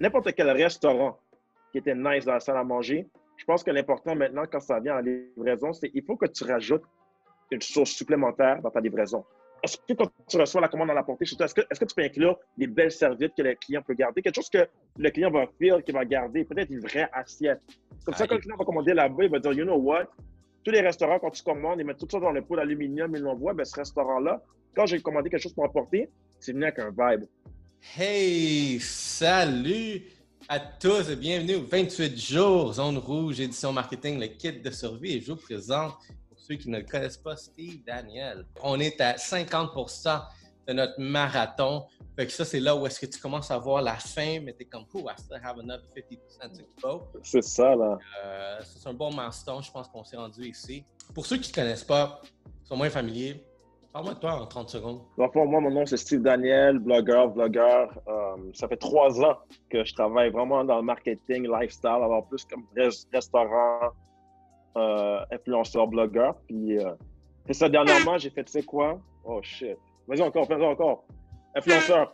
n'importe quel restaurant qui était nice dans la salle à manger, je pense que l'important maintenant, quand ça vient à la livraison, c'est qu'il faut que tu rajoutes une source supplémentaire dans ta livraison. Est-ce que quand tu reçois la commande à la portée est-ce que, est que, tu peux inclure des belles serviettes que le client peut garder? Quelque chose que le client va faire, qu'il va garder, peut-être une vraie assiette. Comme ça, quand le client va commander là-bas, il va dire, you know what? Tous les restaurants, quand tu commandes, ils mettent tout ça dans le pot d'aluminium, ils l'envoient. Ben, ce restaurant-là, quand j'ai commandé quelque chose pour apporter, c'est venu avec un vibe. Hey, salut à tous et bienvenue au 28 jours Zone Rouge, édition marketing, le kit de survie. Et je vous présente, pour ceux qui ne le connaissent pas, Steve Daniel. On est à 50% de notre marathon. Fait que ça, c'est là où est-ce que tu commences à voir la fin, mais t'es comme, oh, I still have another 50% to go. C'est ça, là. Euh, c'est un bon milestone, je pense qu'on s'est rendu ici. Pour ceux qui ne connaissent pas, sont moins familiers, Parle-moi de toi en 30 secondes. moi, mon nom, c'est Steve Daniel, blogueur, vlogueur. Euh, ça fait trois ans que je travaille vraiment dans le marketing, lifestyle, alors plus comme restaurant, euh, influenceur, blogueur. Puis, euh, ça dernièrement, j'ai fait, tu sais quoi? Oh shit. Vas-y encore, fais-le encore. Influenceur.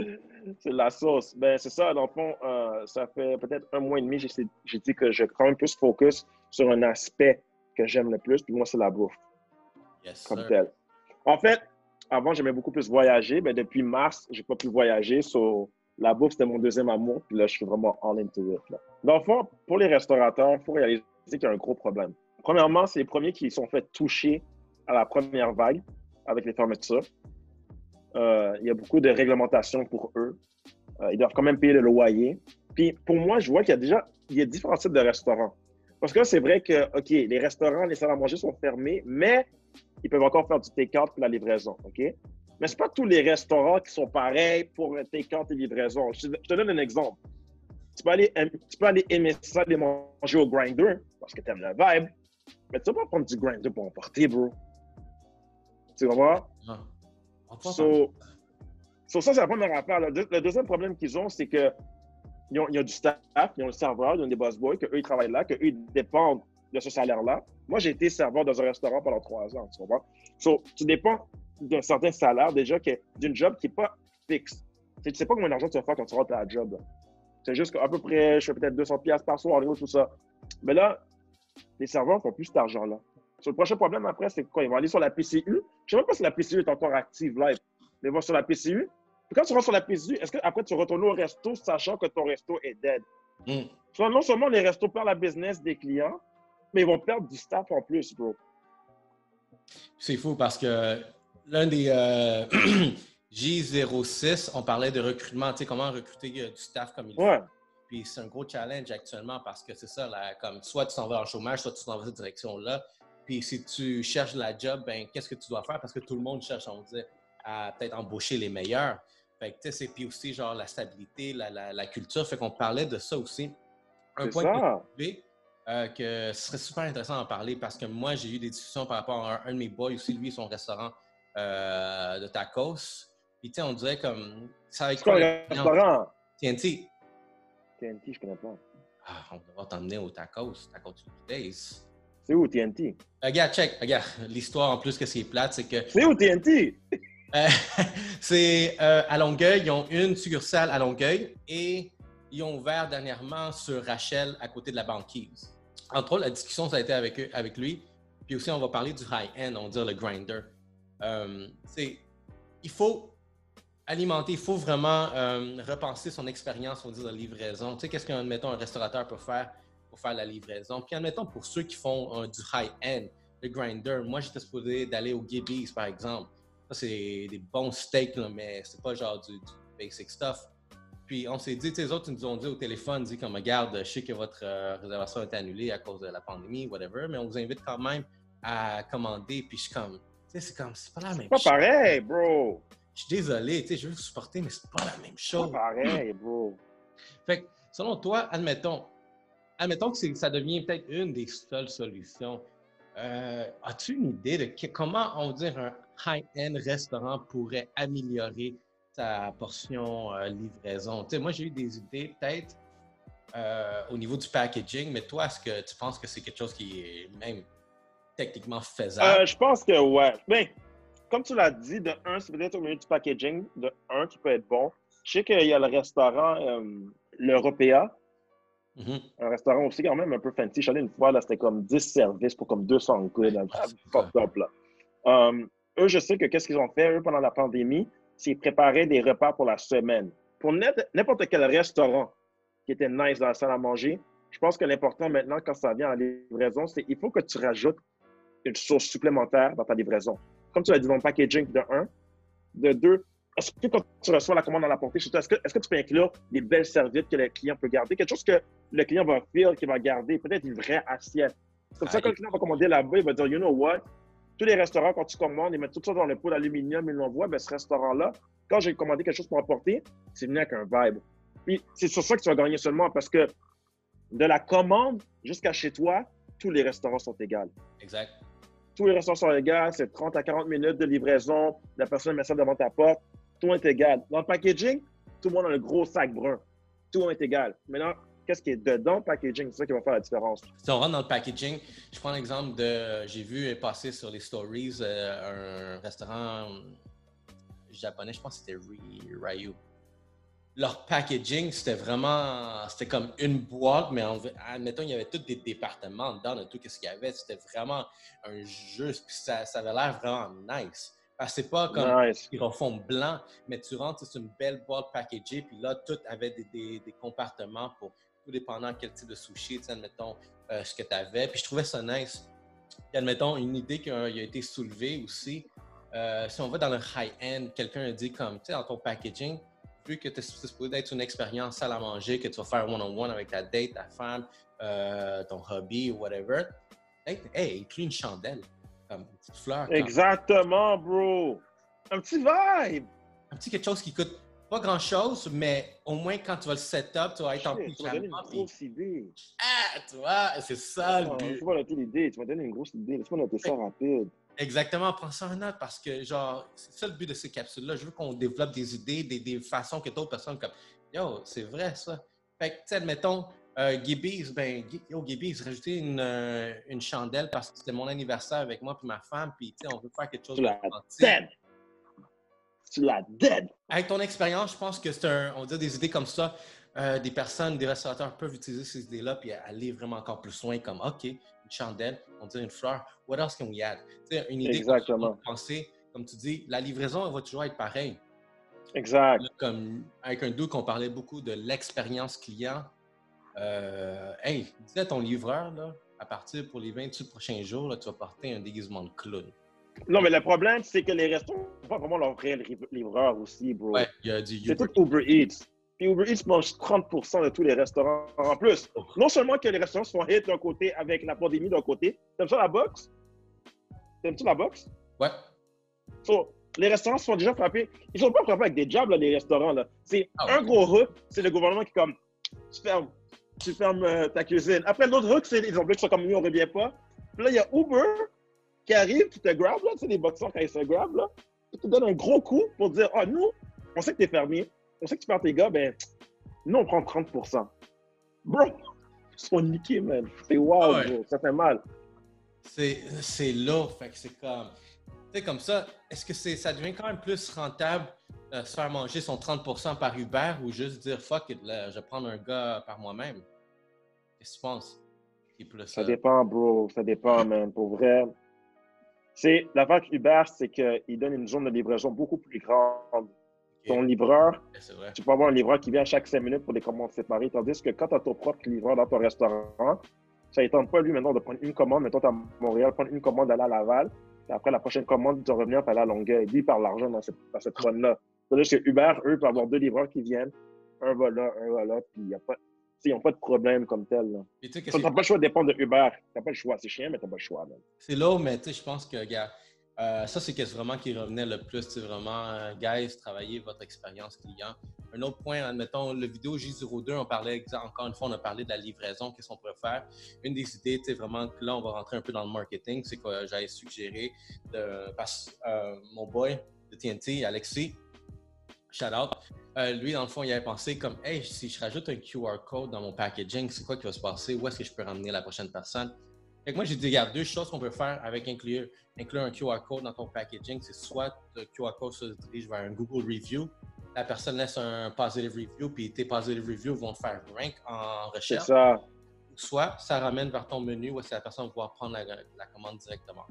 c'est la sauce. Ben, c'est ça, dans le fond, euh, ça fait peut-être un mois et demi, j'ai dit que je quand même plus focus sur un aspect que j'aime le plus, puis moi, c'est la bouffe. Yes, comme tel. En fait, avant, j'aimais beaucoup plus voyager, mais depuis mars, j'ai pas pu voyager. So, la bouffe, c'était mon deuxième amour, puis là, je suis vraiment all into it. Là. Dans le fond, pour les restaurateurs, il faut réaliser qu'il y a un gros problème. Premièrement, c'est les premiers qui sont fait toucher à la première vague avec les fermetures. Euh, il y a beaucoup de réglementations pour eux. Euh, ils doivent quand même payer le loyer. Puis pour moi, je vois qu'il y a déjà il y a différents types de restaurants. Parce que c'est vrai que, OK, les restaurants, les salles à manger sont fermés, mais ils peuvent encore faire du take-out pour la livraison, OK? Mais ce pas tous les restaurants qui sont pareils pour take-out et livraison. Je, te donne un exemple. Tu peux, aller, tu peux aller aimer ça, aller manger au grinder, parce que tu aimes le vibe, mais tu vas pas prendre du grinder pour emporter, bro. Tu vas voir? So, ça, c'est la première affaire. Le, deuxième problème qu'ils ont, c'est que il y a du staff, ils ont le serveur, ils ont des boss boys, qu'eux, ils travaillent là, qu'eux, ils dépendent de ce salaire-là. Moi, j'ai été serveur dans un restaurant pendant trois ans, tu comprends? So, tu dépends d'un certain salaire, déjà, d'une job qui n'est pas fixe. Tu ne sais pas combien d'argent tu vas faire quand tu rentres à la job. C'est juste qu'à peu près, je fais peut-être 200 pièces par soir, tout ça. Mais là, les serveurs font plus cet argent-là. Le prochain problème après, c'est quoi? Ils vont aller sur la PCU. Je ne sais même pas si la PCU est encore active là. Mais ils vont sur la PCU. Puis quand tu rentres sur la PCU, est-ce qu'après tu retournes au resto sachant que ton resto est dead? Hmm. non seulement les restos perdent la business des clients, mais ils vont perdre du staff en plus, bro. C'est fou parce que l'un des euh, J06, on parlait de recrutement, tu sais, comment recruter euh, du staff comme il faut. Puis c'est un gros challenge actuellement parce que c'est ça, là, comme soit tu t'en vas en chômage, soit tu t'en vas dans cette direction-là. Puis si tu cherches la job, ben qu'est-ce que tu dois faire? Parce que tout le monde cherche, on dire, à peut-être embaucher les meilleurs. Fait que, c'est puis aussi genre la stabilité, la, la, culture. Fait qu'on parlait de ça aussi. Un point ça. que euh, que ce serait super intéressant d'en parler parce que moi, j'ai eu des discussions par rapport à un, de mes boys aussi, lui, son restaurant euh, de tacos. Puis, tu sais, on dirait comme. Ça avec quoi restaurant? TNT. TNT, je connais pas. Ah, on devra t'emmener au tacos, Tacos Days. C'est où TNT? Regarde, check, regarde. L'histoire en plus que c'est plate, c'est que. C'est où TNT? Euh, c'est euh, à Longueuil. Ils ont une succursale à Longueuil et ils ont ouvert dernièrement sur Rachel à côté de la banquise. Entre autres, la discussion, ça a été avec, eux, avec lui. Puis aussi, on va parler du high-end, on va dire le grinder. Euh, il faut alimenter, il faut vraiment repenser son expérience, on va dire, de livraison. Tu sais, qu'est-ce qu'un, un restaurateur peut faire? Pour faire la livraison? Puis, admettons, pour ceux qui font du high-end, le grinder, moi, j'étais supposé d'aller au Gibby's, par exemple c'est des bons steaks, mais c'est pas genre du, basic stuff. Puis on s'est dit, les autres ils nous ont dit au téléphone, dit comme regarde, je sais que votre euh, réservation est annulée à cause de la pandémie, whatever, mais on vous invite quand même à commander. Puis je suis comme, tu sais, c'est comme, c'est pas la même chose. C'est pas pareil, bro. Je suis désolé, tu sais, je veux vous supporter, mais c'est pas la même chose. C'est pas pareil, bro. fait que, selon toi, admettons, admettons que ça devient peut-être une des seules solutions. Euh, as-tu une idée de comment, on dire, un high-end restaurant pourrait améliorer sa portion euh, livraison? Moi, j'ai eu des idées peut-être euh, au niveau du packaging, mais toi, est-ce que tu penses que c'est quelque chose qui est même techniquement faisable? je pense que ouais. Mais comme tu l'as dit, de un, c'est peut-être au milieu du packaging, de un qui peut être bon. Je sais qu'il y a le restaurant, euh, un restaurant aussi quand même un peu fancy. Je suis allé une fois, là, c'était comme 10 services pour comme 200 quid. Ah, up, là. Um, eux, je sais que qu'est-ce qu'ils ont fait, eux, pendant la pandémie, c'est préparer des repas pour la semaine. Pour n'importe quel restaurant qui était nice dans la salle à manger, je pense que l'important maintenant, quand ça vient à la livraison, c'est il faut que tu rajoutes une sauce supplémentaire dans ta livraison. Comme tu l'as dit dans le packaging, de un. De deux, est-ce que quand tu reçois la commande dans la portée, est-ce que, est-ce que tu peux inclure des belles serviettes que le client peut garder? Quelque chose que le client va faire, qu'il va garder, peut-être une vraie assiette. Comme ça, Ah, quand le client va commander là-bas, il va dire, you know what? Tous les restaurants, quand tu commandes, ils mettent tout ça dans le pot d'aluminium, ils l'envoient. Ben, ce restaurant-là, quand j'ai commandé quelque chose pour emporter, c'est venu avec un vibe. Puis c'est sur ça que tu vas gagner seulement parce que de la commande jusqu'à chez toi, tous les restaurants sont égaux. Exact. Tous les restaurants sont égaux, c'est 30 à 40 minutes de livraison, la personne met ça devant ta porte, tout est égal. Dans le packaging, tout le monde a le gros sac brun. Tout est égal. Maintenant, qu'est-ce qui est dedans le packaging? C'est ça qui va faire la différence. Si on rentre dans le packaging, je prends l'exemple de. J'ai vu passer sur les stories euh, un restaurant japonais, je pense que c'était Ryu. Leur packaging, c'était vraiment. C'était comme une boîte, mais en, admettons, il y avait tous des départements dedans de tout ce qu'il y avait. C'était vraiment un jeu, puis ça avait l'air vraiment nice. Que c'est pas comme Nice. ils refont blanc, mais tu rentres, c'est une belle boîte packagée, puis là, tout avait des, des- des compartiments pour tout dépendant quel type de sushi, tu sais, admettons, euh, ce que tu avais. Puis je trouvais ça nice. Puis admettons, une idée qui a, été soulevée aussi, euh, si on va dans le high-end, quelqu'un a dit comme, tu sais, dans ton packaging, vu que tu es supposé être une expérience salle à manger, que tu vas faire one-on-one avec ta date, ta femme, euh, ton hobby, whatever, hey, hey, écris une chandelle, comme une petite fleur. comme- Exactement, bro. Un petit vibe. un petit quelque chose qui coûte pas grand chose, mais au moins quand tu vas le setup, tu vas être en Shit, tu m'as donné une pyjama. grosse idée. Ah, tu vois, c'est ça le Ah, but. Tu m'as noté l'idée. Tu m'as donné une grosse idée. Laisse-moi noter ça rapide. Exactement, prends ça en note parce que, genre, c'est ça le but de ces capsules-là. Je veux qu'on développe des idées, des, des façons que d'autres personnes comme Yo, c'est vrai ça. Fait que, tu sais, admettons, euh, Gibby's, ben, yo, Gibby's, rajouter une, euh, une chandelle parce que c'était mon anniversaire avec moi puis ma femme, puis, on veut faire quelque chose d'authentique. dead. Tu l'as dead. Avec ton expérience, je pense que c'est un, on des idées comme ça. euh, des personnes, des restaurateurs peuvent utiliser ces idées-là puis aller vraiment encore plus loin, comme OK, une chandelle, on dirait une fleur. What else can we add? Tu sais, une idée Exactement. peut penser, comme tu dis, la livraison elle va toujours être pareille. Exact. Comme avec un doute qu'on parlait beaucoup de l'expérience client. Euh, hey, dis à ton livreur, là, à partir pour les 28 prochains jours, là, tu vas porter un déguisement de clown. Non, mais le problème, c'est que les restaurants n'ont pas vraiment leur vrai liv- livreur aussi, bro. Ouais, il y a du C'est tout Uber Eats. Puis Uber Eats mange 30 de tous les restaurants. En plus, non seulement que les restaurants sont hit d'un côté avec la pandémie d'un côté, t'aimes ça la boxe? T'aimes-tu la boxe? Ouais, So, les restaurants se font déjà frapper. Ils sont pas frappés avec des jobs, là, les restaurants. Là. C'est Ah un ouais. gros hook, c'est le gouvernement qui comme, tu fermes, tu fermes euh, ta cuisine. Après, l'autre hook, c'est les employés qui sont comme, nous, on revient pas. Puis là, il y a Uber qui arrive, qui te grab, là, tu sais, les boxeurs, quand ils se grab, là, qui te donne un gros coup pour dire, ah, nous, on sait que t'es fermier, on sait que tu perds tes gars, ben, nous, on prend 30% Bro, ils sont niqués, man. C'est wow, Ah ouais. bro. Ça fait mal. c'est lourd. Fait que c'est comme. Tu sais, comme ça, est-ce que c'est ça devient quand même plus rentable de se faire manger son 30 par Uber ou juste dire fuck it, là, je vais prendre un gars par moi-même? Qu'est-ce que tu penses? Plus, Ça euh, dépend, bro. Ça dépend, man. Pour vrai. C'est l'affaire Uber, c'est qu'il donne une zone de livraison beaucoup plus grande. Ton livreur, vrai. tu peux avoir un livreur qui vient chaque 5 minutes pour des commandes séparées. Tandis que quand tu as ton propre livreur dans ton restaurant, ça ne pas lui maintenant de prendre une commande. Mettons, tu à Montréal, prendre une commande, aller à Laval. Puis après, la prochaine commande, tu revenir, tu aller à Longueuil. Lui, il parle l'argent dans cette, dans cette run-là. Tandis que Uber, eux, peuvent avoir deux livreurs qui viennent. Un va là, un va là. Puis y a pas. Ils n'ont pas de problème comme tel. là. Tu c'est- n'as pas le choix de dépendre de Uber. Tu n'as pas le choix. C'est chiant, mais tu n'as pas le choix. C'est lourd, mais tu sais, je pense que, gars, euh, ça, c'est qu'est-ce vraiment qui revenait le plus. C'est vraiment, euh, guys, travaillez votre expérience client. Un autre point, admettons, le vidéo J02, on parlait, encore une fois, on a parlé de la livraison, qu'est-ce qu'on pourrait faire. Une des idées, sais, vraiment, que là, on va rentrer un peu dans le marketing, c'est que j'avais suggéré, de, parce que euh, mon boy de TNT, Alexis, shout out, euh, lui, dans le fond, il avait pensé comme, hey, si je rajoute un QR code dans mon packaging, c'est quoi qui va se passer? Où est-ce que je peux ramener la prochaine personne? Fait que moi, j'ai dit, regarde, deux choses qu'on peut faire avec inclure, inclure un QR code dans ton packaging. C'est soit le QR code se dirige vers un Google Review, la personne laisse un positive review, puis tes positive reviews vont faire rank en recherche. C'est ça. Soit ça ramène vers ton menu où c'est la personne va pouvoir prendre la, la commande directement.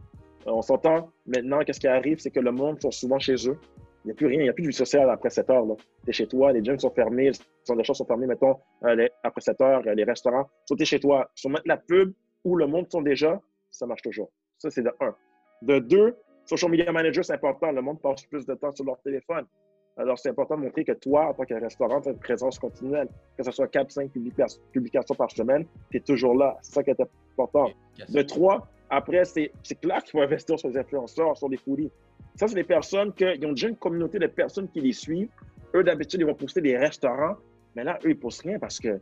Euh, On s'entend. Maintenant, qu'est-ce qui arrive, c'est que le monde sont souvent chez eux. Il n'y a plus rien, il n'y a plus de vie sociale après 7 heures. Tu es chez toi, les gyms sont fermés, les d'achat sont fermés, mettons, euh, les- après 7 heures, euh, les restaurants. So, tu es chez toi. Sur mettre la pub où le monde sont déjà, ça marche toujours. Ça, c'est de un. De deux, social media manager, c'est important. Le monde passe plus de temps sur leur téléphone. Alors, c'est important de montrer que toi, en tant que restaurant, tu as une présence continuelle. Que ce soit 4-5 publications par semaine, tu es toujours là. C'est ça qui est important. De trois, après, c'est c'est clair qu'il faut investir sur les influenceurs, sur les foodies. Ça, c'est des personnes qui ont déjà une communauté de personnes qui les suivent. Eux, d'habitude, ils vont poster des restaurants, mais là, eux, ils postent rien parce que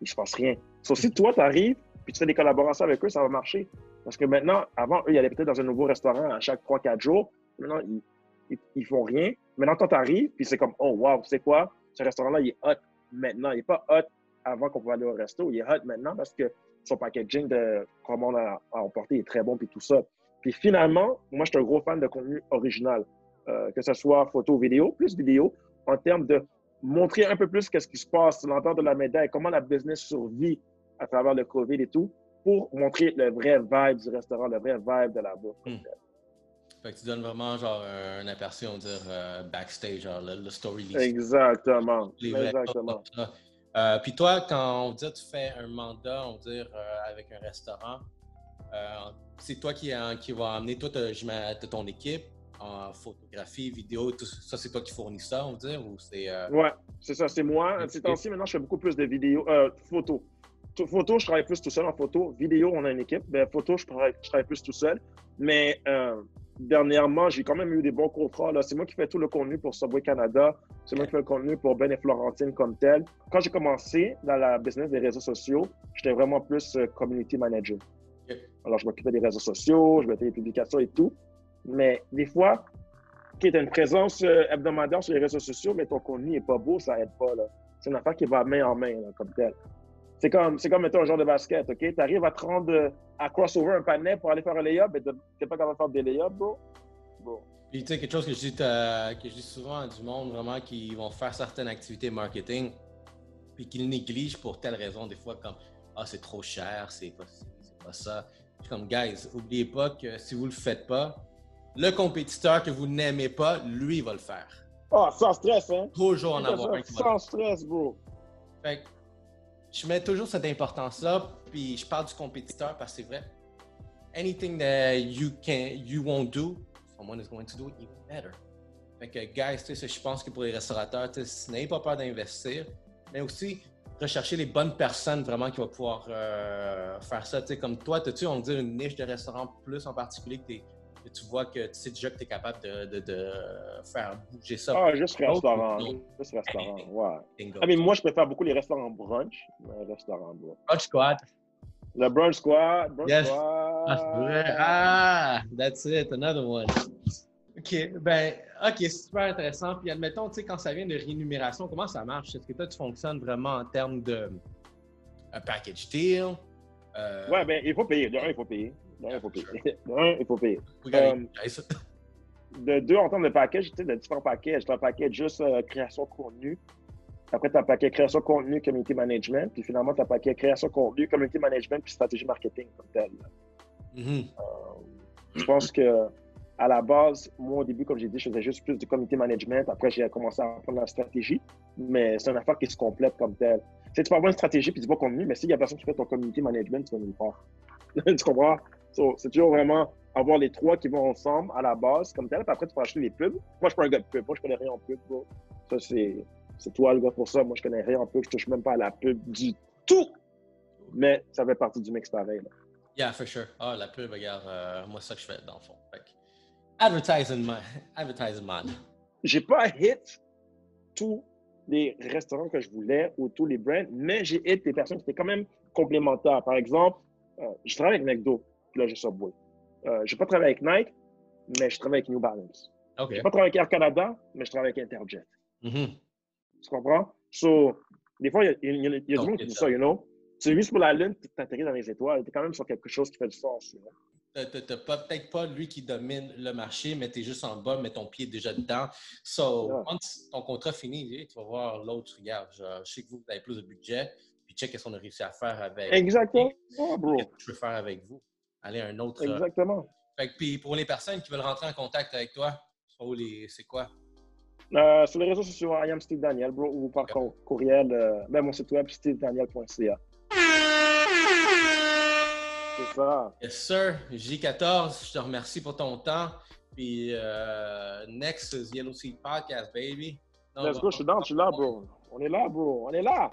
il se passe rien. Sauf si toi, tu arrives puis tu fais des collaborations avec eux, ça va marcher. Parce que maintenant, avant, eux, ils allaient peut-être dans un nouveau restaurant à chaque 3-4 jours. Maintenant, ils, ils, ils font rien. Maintenant, toi, tu arrives, puis c'est comme, oh, wow, sais quoi? Ce restaurant-là, il est hot maintenant. Il n'est pas hot avant qu'on pouvait aller au resto. Il est hot maintenant parce que son packaging de commande à, à emporter est très bon, puis tout ça. Puis finalement, moi, je suis un gros fan de contenu original, euh, que ce soit photo, vidéo, plus vidéo, en termes de montrer un peu plus qu'est-ce qui se passe, l'entendre de la médaille, comment la business survit à travers le COVID et tout, pour montrer le vrai vibe du restaurant, le vrai vibe de la bouffe. Hmm. Fait que tu donnes vraiment genre un aperçu, on va dire, euh, backstage, genre le, le story. Exactement. Les Exactement. Euh, puis toi, quand on dit tu fais un mandat, on dire, euh, avec un restaurant, euh, c'est toi qui, euh, qui va amener, toi, ton équipe en photographie, vidéo, tout ça, c'est toi qui fournis ça, on va dire, ou c'est... euh, Ouais, c'est ça, c'est moi. Ok. Ces temps-ci, maintenant, je fais beaucoup plus de vidéos, euh, photos. Photo, je travaille plus tout seul en photo. Vidéo, on a une équipe. Ben, photo, je travaille, je travaille plus tout seul. Mais dernièrement, j'ai quand même eu des bons contrats. là. C'est moi qui fais tout le contenu pour Subway Canada. C'est moi qui fais le contenu pour Ben et Florentine comme tel. Quand j'ai commencé dans la business des réseaux sociaux, j'étais vraiment plus euh, community manager. Alors, je m'occupais des réseaux sociaux, je mettais les publications et tout. Mais des fois, qui est une présence euh, hebdomadaire sur les réseaux sociaux, mais ton contenu n'est pas beau, ça aide pas. C'est une affaire qui va main en main, là, comme tel. C'est comme, c'est comme, mettons, un genre de basket, OK? Tu arrives à te rendre euh, à crossover un panier pour aller faire un layup, mais t'es pas capable de faire des layups, bro. Bro. Puis, tu sais, quelque chose que je, dis, euh, que je dis souvent à du monde, vraiment, qui vont faire certaines activités marketing, puis qu'ils négligent pour telle raison, des fois, comme Ah, c'est trop cher, c'est pas c'est pas ça. Je suis comme, guys, oubliez pas que si vous le faites pas, le compétiteur que vous n'aimez pas, lui, va le faire. Ah, sans stress, hein? Toujours en avoir un qui va le Sans stress, bro. Fait que je mets toujours cette importance-là, puis je parle du compétiteur parce que c'est vrai. Anything that you can, you won't do, someone is going to do it even better. Fait que, guys, tu sais, je pense que pour les restaurateurs, tu n'ayez pas peur d'investir, mais aussi rechercher les bonnes personnes vraiment qui vont pouvoir euh, faire ça. Tu sais, comme toi, as-tu, on dire, une niche de restaurant plus en particulier que, t'es- que tu vois que tu sais déjà que tu es capable de, de- de faire bouger ça. Ah, juste restaurant. Juste restaurant, ouais. Bingo. Ah, mais moi, je préfère beaucoup les restaurants brunch. Brunch Squad. Le brunch squad, brunch Yes. squad. Ah. Ah, that's it, another one. OK, ben, OK, super intéressant. Puis admettons, tu sais, quand ça vient de rémunération, comment ça marche? Est-ce que toi, tu fonctionnes vraiment en termes de un package deal? Euh, Ouais, ben, il faut payer. De un, il faut payer. Un, il faut payer. Il faut payer. um, guys. De deux, en termes de package, tu sais, de différents packages. Tu as un package juste euh, création de contenu. Après, tu as un paquet création de contenu, community management. Puis finalement, tu as un paquet création de contenu, community management, puis stratégie marketing comme tel. Mhm. Je pense que à la base, moi, au début, comme j'ai dit, je faisais juste plus de community management. Après, j'ai commencé à apprendre la stratégie. Mais c'est une affaire qui se complète comme telle. Tu sais, tu peux avoir une stratégie puis du bon contenu, mais s'il y a personne qui fait ton community management, tu vas nulle part. tu comprends? So, c'est toujours vraiment avoir les trois qui vont ensemble à la base comme tel. Puis après, tu peux acheter les pubs. Moi, je suis pas un gars de pub. Moi, je connais rien en pub. bro. Ça, c'est, c'est toi le gars pour ça. Moi, je connais rien en pub. Je touche même pas à la pub du tout. Mais ça fait partie du mix pareil. là. Yeah, for sure. Ah, la pub, regarde, euh, moi, c'est ça que je fais dans le fond. Fait advertising, man. Advertising, man. j'ai pas hit tous les restaurants que je voulais ou tous les brands, mais j'ai hit des personnes qui étaient quand même complémentaires. Par exemple, euh, je travaille avec McDo, puis là, j'ai Subway. Euh, j'ai pas travaillé avec Nike, mais je travaille avec New Balance. OK. J'ai pas travaillé avec Air Canada, mais je travaille avec Interjet. Mhm. Tu comprends? So, des fois, il y a, y a- il y a du monde qui dit ça. you know? Tu vises pour la Lune, tu t'atterris dans les étoiles. Tu es quand même sur quelque chose qui fait du sens. Tu n'as peut-être pas lui qui domine le marché, mais tu es juste en bas, mais ton pied est déjà dedans. So, quand ton contrat finit, tu vas voir l'autre, regarde, je, sais que vous, avez plus de budget, puis check ce qu'on a réussi à faire avec. Exactement, bro. Qu'est-ce que je peux faire avec vous? Aller à un autre. Euh, Exactement. Fait puis pour les personnes qui veulent rentrer en contact avec toi, c'est quoi? Euh, sur les réseaux sociaux, I am Steve Daniel, bro, ou par courriel, euh, ben, mon site web, stevedaniel.ca. C'est ça. Yes, sir. J14, je te remercie pour ton temps. Puis, euh, next is Yellow Seed Podcast, baby. Let's go, je suis dans, je suis là, bro. On est là, bro. On est là.